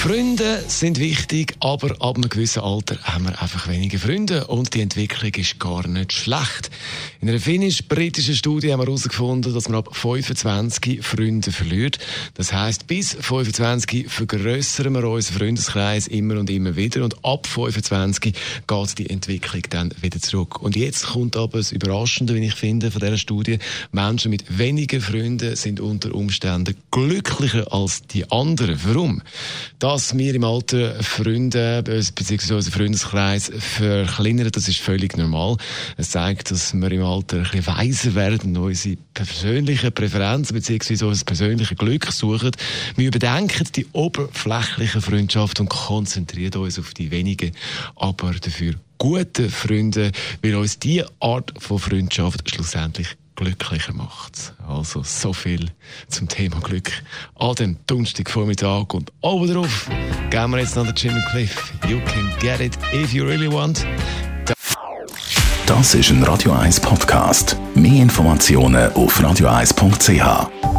Freunde sind wichtig, aber ab einem gewissen Alter haben wir einfach weniger Freunde und die Entwicklung ist gar nicht schlecht. In einer finnisch-britischen Studie haben wir herausgefunden, dass man ab 25 Freunde verliert. Das heißt, bis 25 vergrößern wir unseren Freundeskreis immer und immer wieder und ab 25 geht die Entwicklung dann wieder zurück. Und jetzt kommt aber das Überraschende, wie ich finde, von dieser Studie. Menschen mit weniger Freunden sind unter Umständen glücklicher als die anderen. Warum? Dass wir im Alter Freunde bzw. unseren Freundeskreis verkleinern, das ist völlig normal. Es zeigt, dass wir im Alter ein bisschen weiser werden, unsere persönlichen Präferenzen bzw. unser persönliches Glück suchen. Wir überdenken die oberflächliche Freundschaft und konzentrieren uns auf die wenigen, aber dafür guten Freunde, weil uns diese Art von Freundschaft schlussendlich glücklicher macht. Also so viel zum Thema Glück an dem Donnerstagvormittag und oben drauf gehen wir jetzt noch den Jimmy Cliff. You can get it if you really want. Das ist ein Radio 1 Podcast. Mehr Informationen auf radio1.ch.